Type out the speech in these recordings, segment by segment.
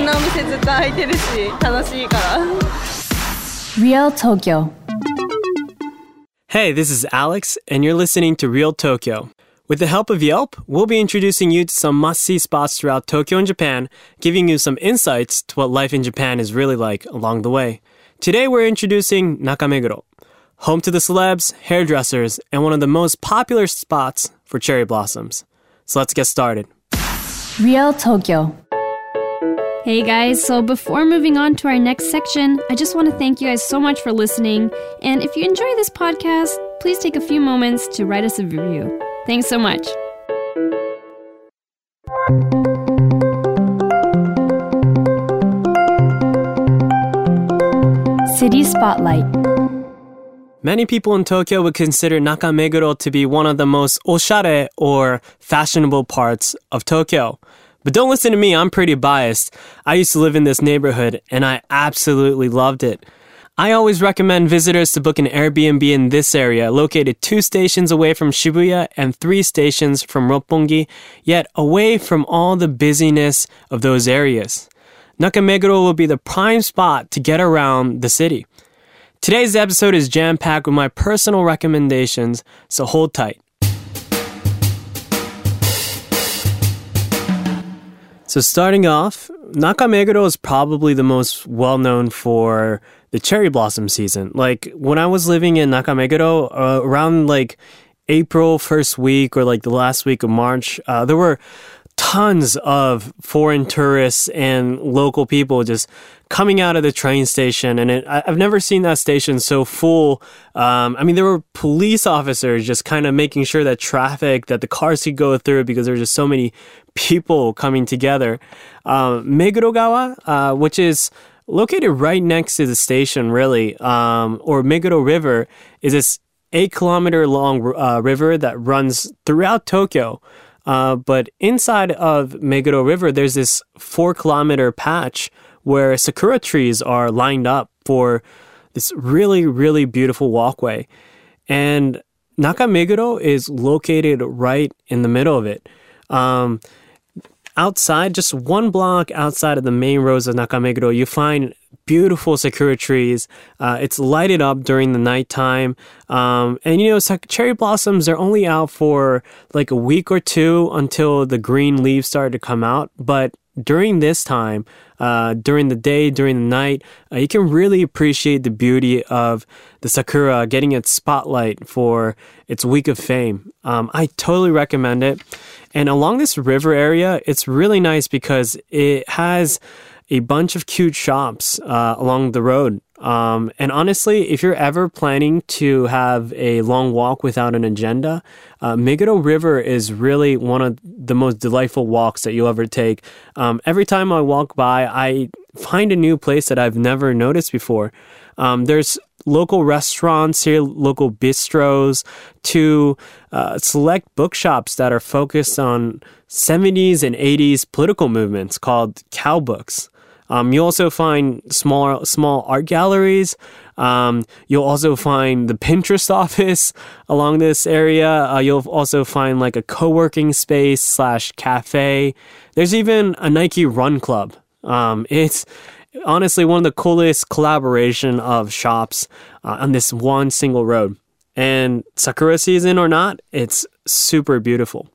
ろんなお店ずっと開いてるし楽しいから Real Tokyo. Hey, this is Alex, and you're listening to Real Tokyo. With the help of Yelp, we'll be introducing you to some must see spots throughout Tokyo and Japan, giving you some insights to what life in Japan is really like along the way. Today, we're introducing Nakameguro, home to the celebs, hairdressers, and one of the most popular spots for cherry blossoms. So let's get started. Real Tokyo. Hey guys, so before moving on to our next section, I just want to thank you guys so much for listening. And if you enjoy this podcast, please take a few moments to write us a review. Thanks so much. City Spotlight. Many people in Tokyo would consider Nakameguro to be one of the most oshare or fashionable parts of Tokyo. But don't listen to me, I'm pretty biased. I used to live in this neighborhood and I absolutely loved it. I always recommend visitors to book an Airbnb in this area, located two stations away from Shibuya and three stations from Roppongi, yet away from all the busyness of those areas. Nakameguro will be the prime spot to get around the city. Today's episode is jam packed with my personal recommendations, so hold tight. So, starting off, Nakameguro is probably the most well known for the cherry blossom season. Like, when I was living in Nakameguro, uh, around like April first week or like the last week of March, uh, there were tons of foreign tourists and local people just coming out of the train station and it, I, have never seen that station so full um, i mean there were police officers just kind of making sure that traffic that the cars could go through because there were just so many people coming together um, megurogawa uh, which is located right next to the station really um, or meguro river is this eight kilometer long uh, river that runs throughout tokyo uh, but inside of Meguro River, there's this four kilometer patch where sakura trees are lined up for this really, really beautiful walkway. And Nakameguro is located right in the middle of it. Um, outside, just one block outside of the main roads of Nakameguro, you find beautiful sakura trees. Uh, it's lighted up during the nighttime. Um, and you know, cherry blossoms are only out for like a week or two until the green leaves start to come out. But during this time, uh, during the day, during the night, uh, you can really appreciate the beauty of the sakura getting its spotlight for its week of fame. Um, I totally recommend it. And along this river area, it's really nice because it has a bunch of cute shops uh, along the road. Um, and honestly, if you're ever planning to have a long walk without an agenda, uh, Meguro River is really one of the most delightful walks that you'll ever take. Um, every time I walk by, I find a new place that I've never noticed before. Um, there's local restaurants here, local bistros, to uh, select bookshops that are focused on 70s and 80s political movements called Cow Books. Um, you also find small small art galleries. Um, you'll also find the Pinterest office along this area. Uh, you'll also find like a co-working space slash cafe. There's even a Nike Run Club. Um, it's honestly one of the coolest collaboration of shops uh, on this one single road. And Sakura season or not, it's super beautiful.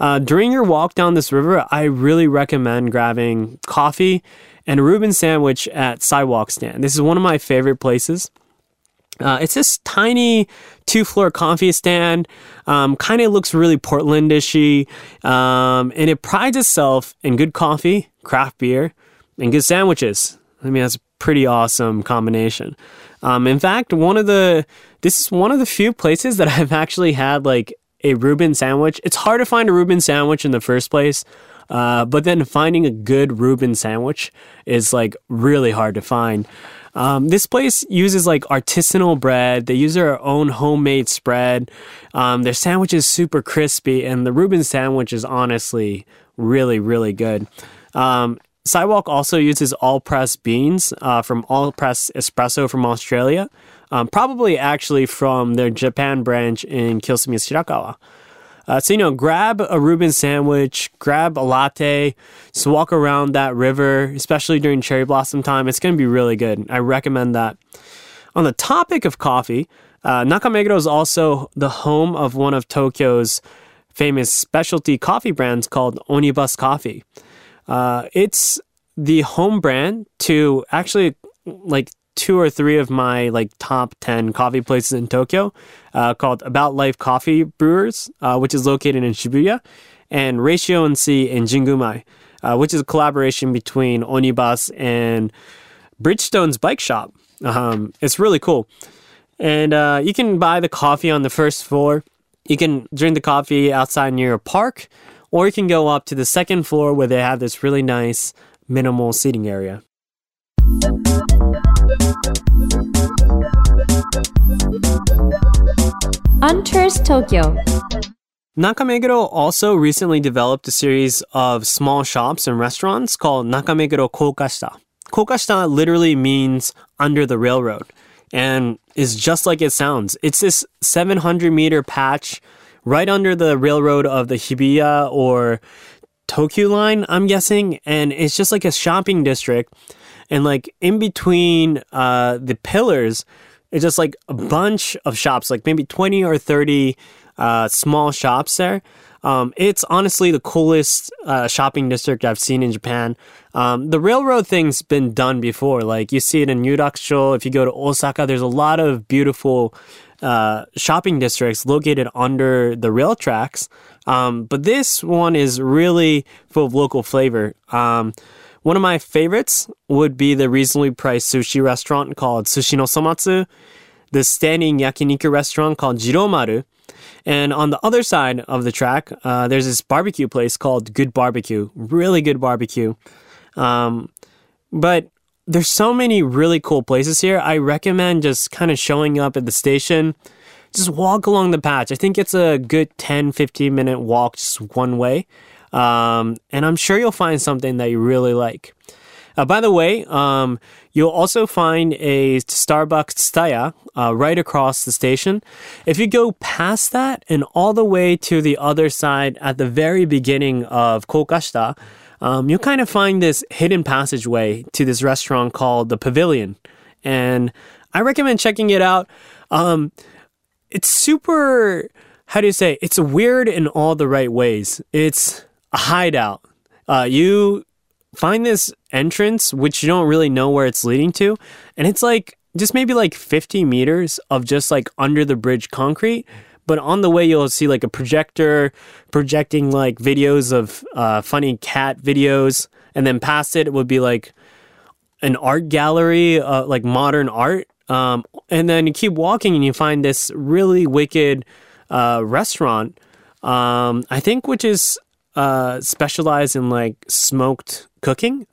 Uh, during your walk down this river, I really recommend grabbing coffee and a Reuben sandwich at Sidewalk Stand. This is one of my favorite places. Uh, it's this tiny two floor coffee stand. Um, kind of looks really Portlandishy. Um, and it prides itself in good coffee, craft beer, and good sandwiches. I mean, that's a pretty awesome combination. Um, in fact, one of the, this is one of the few places that I've actually had like a Reuben sandwich. It's hard to find a Reuben sandwich in the first place. Uh, but then finding a good Reuben sandwich is like really hard to find. Um, this place uses like artisanal bread. They use their own homemade spread. Um, their sandwich is super crispy, and the Reuben sandwich is honestly really, really good. Um, Sidewalk also uses Allpress beans uh, from Allpress espresso from Australia. um, probably actually from their Japan branch in Kiyosumi Shirakawa. Uh, so, you know, grab a Reuben sandwich, grab a latte, just walk around that river, especially during cherry blossom time. It's going to be really good. I recommend that. On the topic of coffee, uh, Nakameguro is also the home of one of Tokyo's famous specialty coffee brands called Onibus Coffee. Uh, it's the home brand to actually like two or three of my like top 10 coffee places in Tokyo uh, called About Life Coffee Brewers, uh, which is located in Shibuya, and Ratio and C in Jingumae, uh, which is a collaboration between Onibus and Bridgestone's bike shop. Um, it's really cool. And uh, you can buy the coffee on the first floor. You can drink the coffee outside near a park, or you can go up to the second floor where they have this really nice minimal seating area. On Tourist Tokyo. Nakameguro also recently developed a series of small shops and restaurants called Nakameguro Koukashita. Koukashita literally means under the railroad and is just like it sounds. It's this 700 meter patch right under the railroad of the Hibiya or Tokyu line, I'm guessing, and it's just like a shopping district. And like in between uh, the pillars, it's just like a bunch of shops, like maybe 20 or 30 uh, small shops there. Um, it's honestly the coolest uh, shopping district I've seen in Japan. Um, the railroad thing's been done before. Like you see it in Yurakucho. If you go to Osaka, there's a lot of beautiful uh, shopping districts located under the rail tracks. Um, but this one is really full of local flavor. Um, one of my favorites would be the reasonably priced sushi restaurant called Sushi no Isomatsu, the standing yakiniku restaurant called Jiromaru, and on the other side of the track, uh, there's this barbecue place called Good Barbecue. Really good barbecue. Um, but there's so many really cool places here. I recommend just kind of showing up at the station. Just walk along the patch. I think it's a good 10, 15 minute walk just one way. Um, and I'm sure you'll find something that you really like. Uh, by the way, um, you'll also find a Starbucks Tsutaya uh, right across the station. If you go past that and all the way to the other side at the very beginning of Koukashita, um, you'll kind of find this hidden passageway to this restaurant called the Pavilion. And I recommend checking it out. Um, it's super, how do you say, it's weird in all the right ways. It's a hideout. Uh, you find this entrance, which you don't really know where it's leading to, and it's like just maybe like 50 meters of just like under the bridge concrete. But on the way, you'll see like a projector projecting like videos of uh, funny cat videos. And then past it, it would be like an art gallery, uh, like modern art. Um, and then you keep walking and you find this really wicked uh, restaurant, um, I think, which is uh, specialized in like smoked cooking.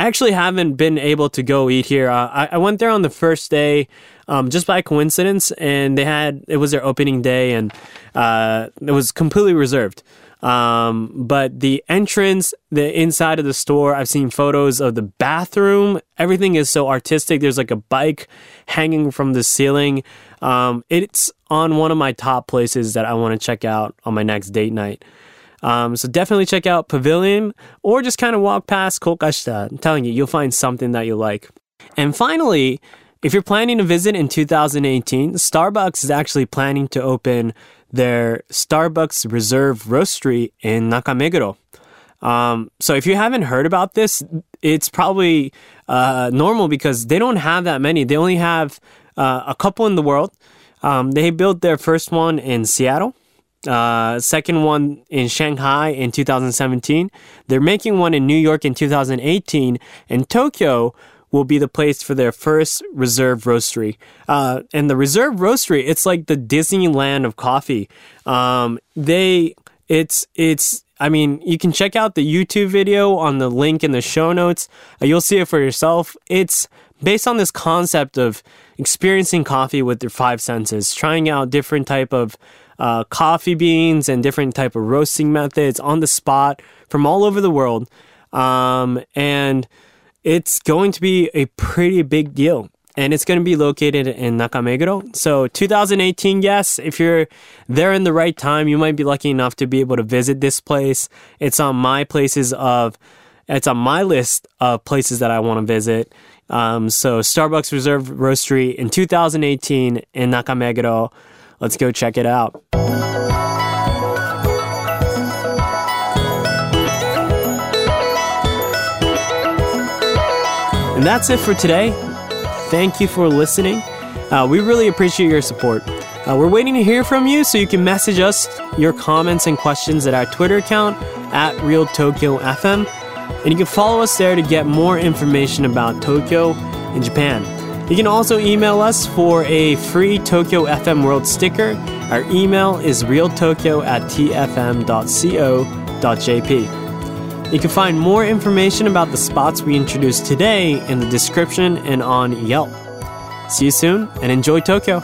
I actually haven't been able to go eat here. Uh, I, I, went there on the first day, um, just by coincidence, and they had it was their opening day, and uh, it was completely reserved. Um, but the entrance, the inside of the store, I've seen photos of the bathroom. Everything is so artistic. There's like a bike hanging from the ceiling. Um, it's on one of my top places that I want to check out on my next date night. Um, so definitely check out Pavilion or just kind of walk past Koukashita. I'm telling you, you'll find something that you like. And finally, if you're planning to visit in 2018, Starbucks is actually planning to open their Starbucks Reserve Roastery in Nakameguro. Um, so if you haven't heard about this, it's probably uh, normal because they don't have that many. They only have uh, a couple in the world. Um, they built their first one in Seattle. Uh, second one in Shanghai in 2017. They're making one in New York in 2018, and Tokyo will be the place for their first reserve roastery. Uh, and the reserve roastery, it's like the Disneyland of coffee. Um, they, it's, it's, I mean, you can check out the YouTube video on the link in the show notes. Uh, you'll see it for yourself. It's based on this concept of experiencing coffee with your five senses, trying out different type of uh, coffee beans and different type of roasting methods on the spot from all over the world. Um, and it's going to be a pretty big deal. and it's going to be located in Nakameguro. So 2018 yes, if you're there in the right time, you might be lucky enough to be able to visit this place. It's on my places of, it's on my list of places that I want to visit. Um, so Starbucks Reserve Roastery in 2018 in Nakameguro. Let's go check it out. And that's it for today. Thank you for listening. Uh, we really appreciate your support. Uh, we're waiting to hear from you, so you can message us your comments and questions at our Twitter account at Real Tokyo FM, and you can follow us there to get more information about Tokyo and Japan. You can also email us for a free Tokyo FM World sticker. Our email is realtokyo at tfm.co.jp. You can find more information about the spots we introduced today in the description and on Yelp. See you soon and enjoy Tokyo!